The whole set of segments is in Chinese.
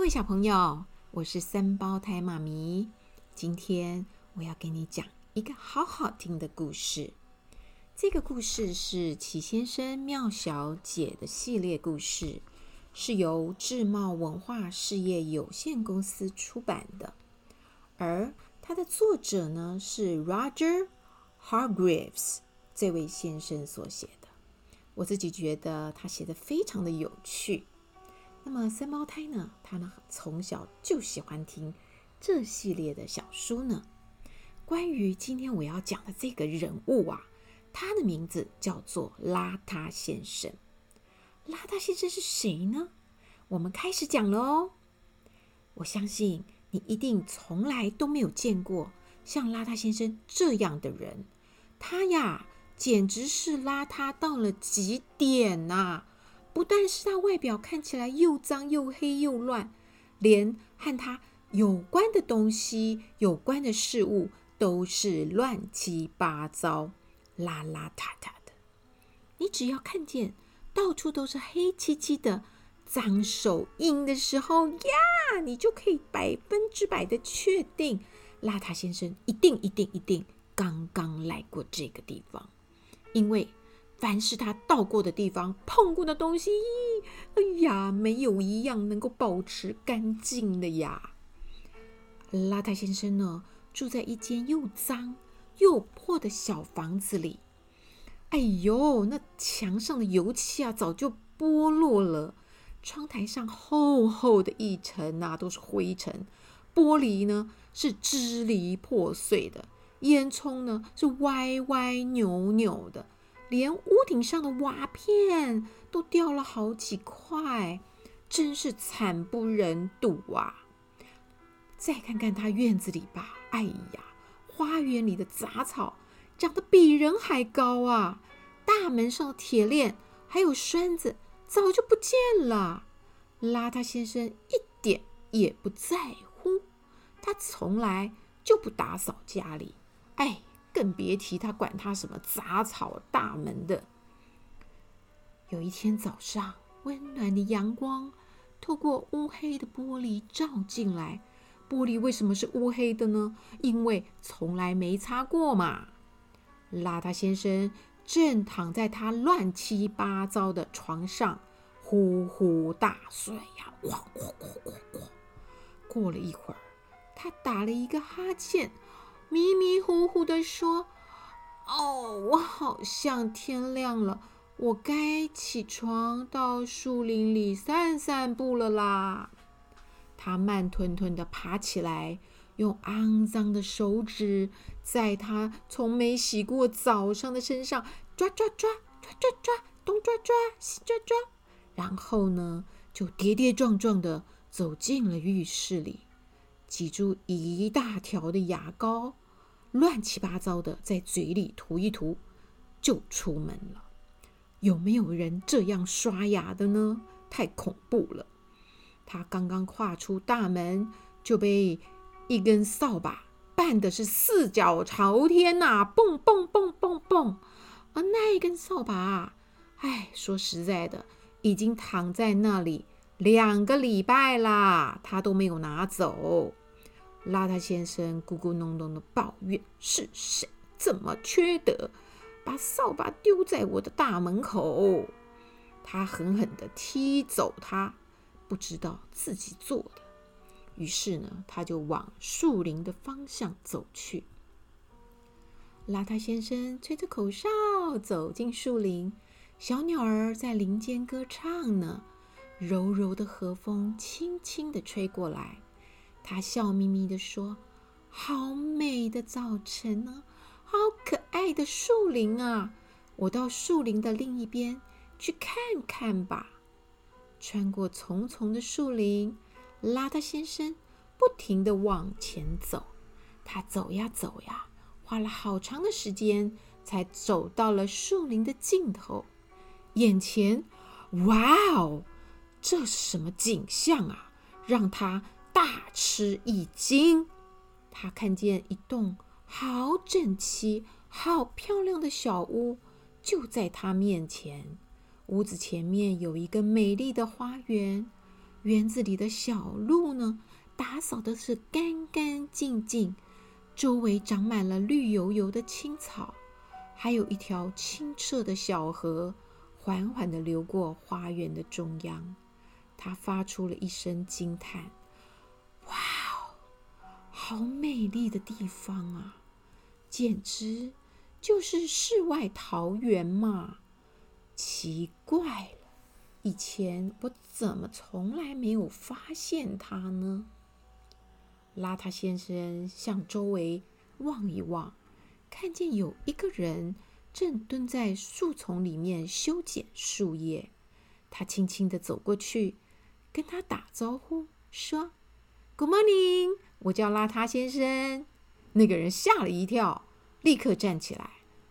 各位小朋友，我是三胞胎妈咪。今天我要给你讲一个好好听的故事。这个故事是齐先生妙小姐的系列故事，是由智茂文化事业有限公司出版的。而它的作者呢是 Roger Hargreaves 这位先生所写的。我自己觉得他写的非常的有趣。那么三胞胎呢？他呢从小就喜欢听这系列的小书呢。关于今天我要讲的这个人物啊，他的名字叫做邋遢先生。邋遢先生是谁呢？我们开始讲了哦。我相信你一定从来都没有见过像邋遢先生这样的人。他呀，简直是邋遢到了极点呐！不但是他外表看起来又脏又黑又乱，连和他有关的东西、有关的事物都是乱七八糟、邋邋遢遢的。你只要看见到处都是黑漆漆的脏手印的时候呀，你就可以百分之百的确定，邋遢先生一定、一定、一定刚刚来过这个地方，因为。凡是他到过的地方，碰过的东西，哎呀，没有一样能够保持干净的呀。邋遢先生呢，住在一间又脏又破的小房子里。哎呦，那墙上的油漆啊，早就剥落了；窗台上厚厚的一层啊，都是灰尘；玻璃呢，是支离破碎的；烟囱呢，是歪歪扭扭的。连屋顶上的瓦片都掉了好几块，真是惨不忍睹啊！再看看他院子里吧，哎呀，花园里的杂草长得比人还高啊！大门上的铁链还有栓子早就不见了。邋遢先生一点也不在乎，他从来就不打扫家里。哎。更别提他管他什么杂草大门的。有一天早上，温暖的阳光透过乌黑的玻璃照进来。玻璃为什么是乌黑的呢？因为从来没擦过嘛。邋遢先生正躺在他乱七八糟的床上，呼呼大睡呀，哐哐哐哐哐。过了一会儿，他打了一个哈欠。迷迷糊糊地说：“哦，我好像天亮了，我该起床到树林里散散步了啦。”他慢吞吞地爬起来，用肮脏的手指在他从没洗过澡上的身上抓抓抓抓抓抓，东抓抓西抓抓，然后呢，就跌跌撞撞地走进了浴室里，挤出一大条的牙膏。乱七八糟的在嘴里涂一涂，就出门了。有没有人这样刷牙的呢？太恐怖了！他刚刚跨出大门，就被一根扫把绊的是四脚朝天呐、啊，蹦蹦蹦蹦蹦！而那一根扫把啊，哎，说实在的，已经躺在那里两个礼拜啦，他都没有拿走。邋遢先生咕咕哝哝的抱怨：“是谁这么缺德，把扫把丢在我的大门口？”他狠狠的踢走他，不知道自己做的。于是呢，他就往树林的方向走去。邋遢先生吹着口哨走进树林，小鸟儿在林间歌唱呢，柔柔的和风轻轻的吹过来。他笑眯眯地说：“好美的早晨啊，好可爱的树林啊！我到树林的另一边去看看吧。”穿过丛丛的树林，邋遢先生不停地往前走。他走呀走呀，花了好长的时间才走到了树林的尽头。眼前，哇哦，这是什么景象啊？让他大吃一惊，他看见一栋好整齐、好漂亮的小屋就在他面前。屋子前面有一个美丽的花园，园子里的小路呢，打扫的是干干净净，周围长满了绿油油的青草，还有一条清澈的小河，缓缓地流过花园的中央。他发出了一声惊叹：“哇哦，好美丽的地方啊！简直就是世外桃源嘛！奇怪了，以前我怎么从来没有发现它呢？”邋遢先生向周围望一望，看见有一个人正蹲在树丛里面修剪树叶。他轻轻地走过去。跟他打招呼，说：“Good morning，我叫邋遢先生。”那个人吓了一跳，立刻站起来，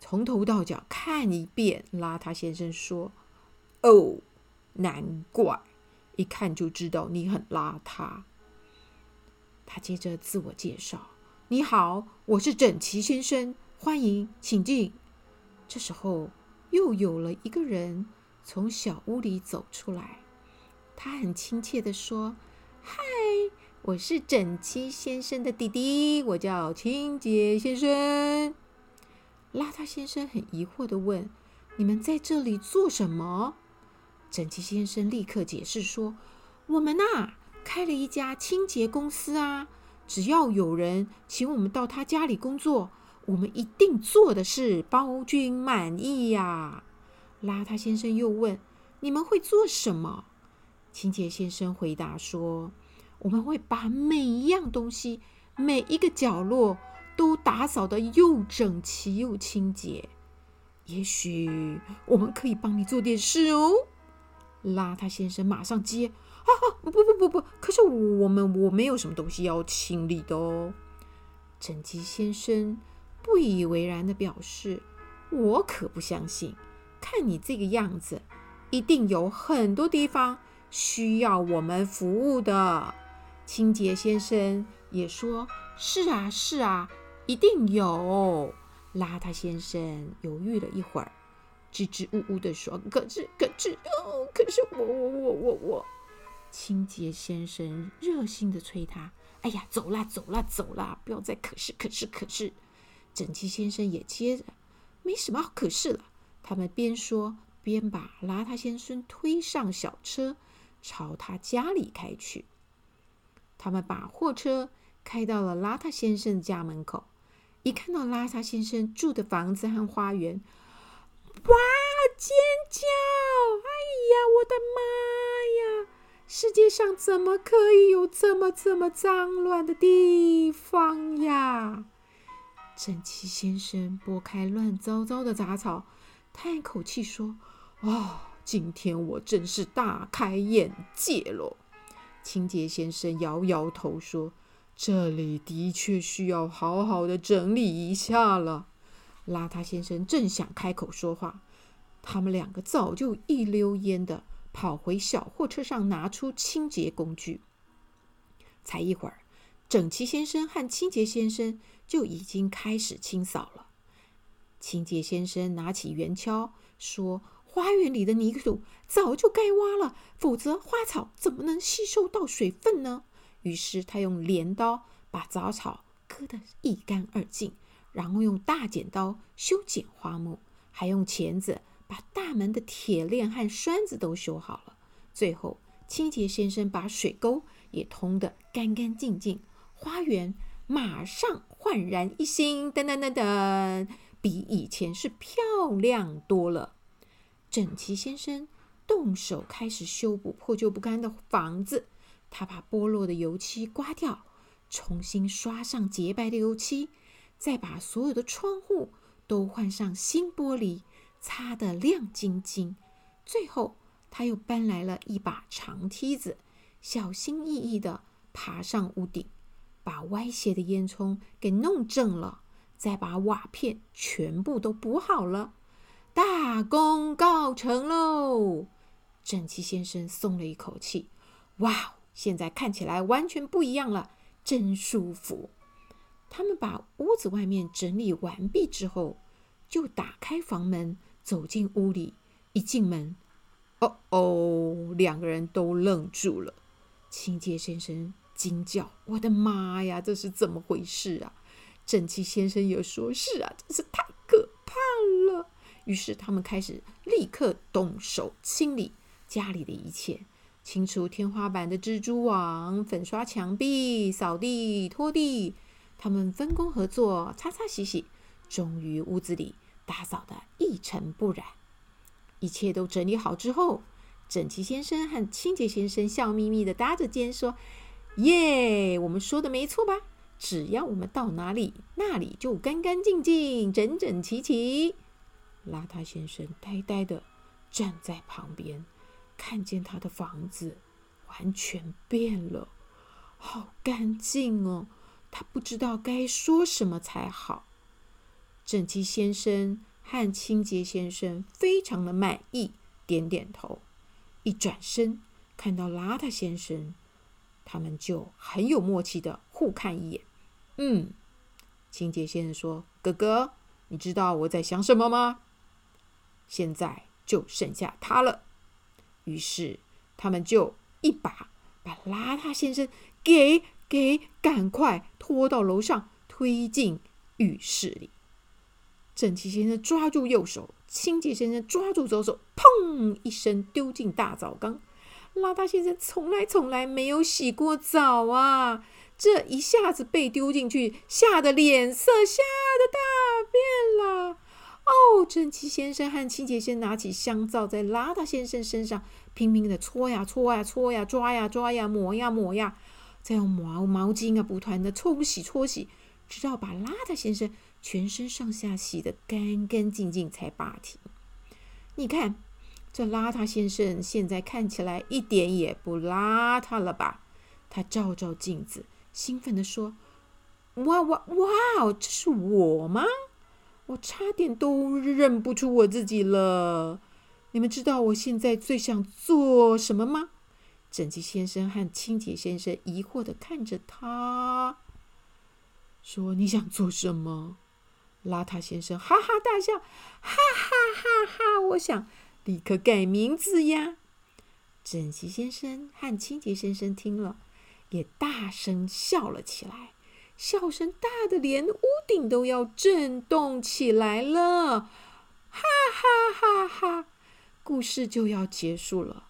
从头到脚看一遍。邋遢先生说：“哦，难怪，一看就知道你很邋遢。”他接着自我介绍：“你好，我是整齐先生，欢迎，请进。”这时候，又有了一个人从小屋里走出来。他很亲切地说：“嗨，我是整齐先生的弟弟，我叫清洁先生。”邋遢先生很疑惑的问：“你们在这里做什么？”整齐先生立刻解释说：“我们呐，开了一家清洁公司啊，只要有人请我们到他家里工作，我们一定做的事包君满意呀。”邋遢先生又问：“你们会做什么？”清洁先生回答说：“我们会把每一样东西、每一个角落都打扫得又整齐又清洁。也许我们可以帮你做点事哦。”邋遢先生马上接：“啊，不不不不，可是我们我没有什么东西要清理的哦。”整齐先生不以为然的表示：“我可不相信，看你这个样子，一定有很多地方。”需要我们服务的清洁先生也说：“是啊，是啊，一定有。”邋遢先生犹豫了一会儿，支支吾吾地说：“可是，可是，哦，可是我，我，我，我，我。”清洁先生热心地催他：“哎呀，走啦，走啦，走啦，不要再可是，可是，可是。”整齐先生也接着：“没什么好可是了。”他们边说边把邋遢先生推上小车。朝他家里开去。他们把货车开到了邋遢先生的家门口，一看到邋遢先生住的房子和花园，哇！尖叫！哎呀，我的妈呀！世界上怎么可以有这么这么脏乱的地方呀？整齐先生拨开乱糟糟的杂草，叹一口气说：“哦。”今天我真是大开眼界喽！清洁先生摇摇头说：“这里的确需要好好的整理一下了。”邋遢先生正想开口说话，他们两个早就一溜烟的跑回小货车上，拿出清洁工具。才一会儿，整齐先生和清洁先生就已经开始清扫了。清洁先生拿起圆锹说。花园里的泥土早就该挖了，否则花草怎么能吸收到水分呢？于是他用镰刀把杂草割得一干二净，然后用大剪刀修剪花木，还用钳子把大门的铁链和栓子都修好了。最后，清洁先生把水沟也通得干干净净，花园马上焕然一新，噔噔噔噔，比以前是漂亮多了。整齐先生动手开始修补破旧不堪的房子，他把剥落的油漆刮掉，重新刷上洁白的油漆，再把所有的窗户都换上新玻璃，擦得亮晶晶。最后，他又搬来了一把长梯子，小心翼翼地爬上屋顶，把歪斜的烟囱给弄正了，再把瓦片全部都补好了。大功告成喽！整齐先生松了一口气。哇，现在看起来完全不一样了，真舒服。他们把屋子外面整理完毕之后，就打开房门走进屋里。一进门，哦哦，两个人都愣住了。清洁先生惊叫：“我的妈呀，这是怎么回事啊？”整齐先生也说：“是啊，真是太可怕了。”于是他们开始立刻动手清理家里的一切，清除天花板的蜘蛛网，粉刷墙壁，扫地拖地。他们分工合作，擦擦洗洗，终于屋子里打扫得一尘不染。一切都整理好之后，整齐先生和清洁先生笑眯眯地搭着肩说：“耶，我们说的没错吧？只要我们到哪里，那里就干干净净、整整齐齐。”邋遢先生呆呆的站在旁边，看见他的房子完全变了，好干净哦！他不知道该说什么才好。整齐先生和清洁先生非常的满意，点点头。一转身看到邋遢先生，他们就很有默契的互看一眼。嗯，清洁先生说：“哥哥，你知道我在想什么吗？现在就剩下他了。”于是他们就一把把邋遢先生给给赶快拖到楼上，推进浴室里。整齐先生抓住右手，清洁先生抓住左手，砰一声丢进大澡缸。邋遢先生从来从来没有洗过澡啊，这一下子被丢进去，吓得脸色吓得大。哦，整齐先生和清洁先生拿起香皂，在邋遢先生身上拼命的搓呀搓呀搓呀，抓呀抓呀，抹呀抹呀，再用毛毛巾啊不断的冲洗搓洗，直到把邋遢先生。全身上下洗得干干净净才罢停。你看，这邋遢先生现在看起来一点也不邋遢了吧？他照照镜子，兴奋地说：“哇哇哇！这是我吗？我差点都认不出我自己了。你们知道我现在最想做什么吗？”整齐先生和清洁先生疑惑地看着他，说：“你想做什么？”邋遢先生哈哈大笑，哈哈哈哈！我想立刻改名字呀。整齐先生和清洁先生听了，也大声笑了起来，笑声大得连屋顶都要震动起来了，哈哈哈哈！故事就要结束了，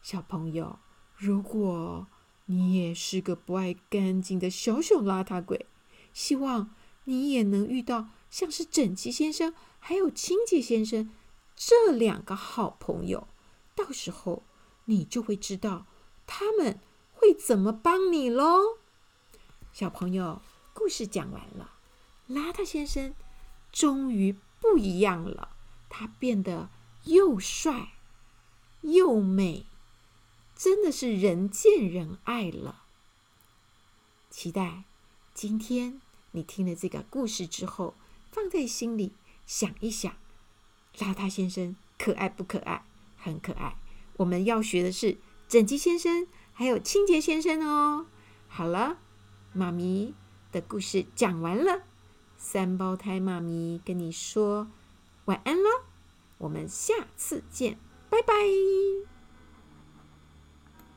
小朋友，如果你也是个不爱干净的小小邋遢鬼，希望你也能遇到。像是整齐先生还有清洁先生这两个好朋友，到时候你就会知道他们会怎么帮你喽。小朋友，故事讲完了，邋遢先生终于不一样了，他变得又帅又美，真的是人见人爱了。期待今天你听了这个故事之后。放在心里想一想，邋遢先生可爱不可爱？很可爱。我们要学的是整齐先生，还有清洁先生哦。好了，妈咪的故事讲完了，三胞胎妈咪跟你说晚安了，我们下次见，拜拜。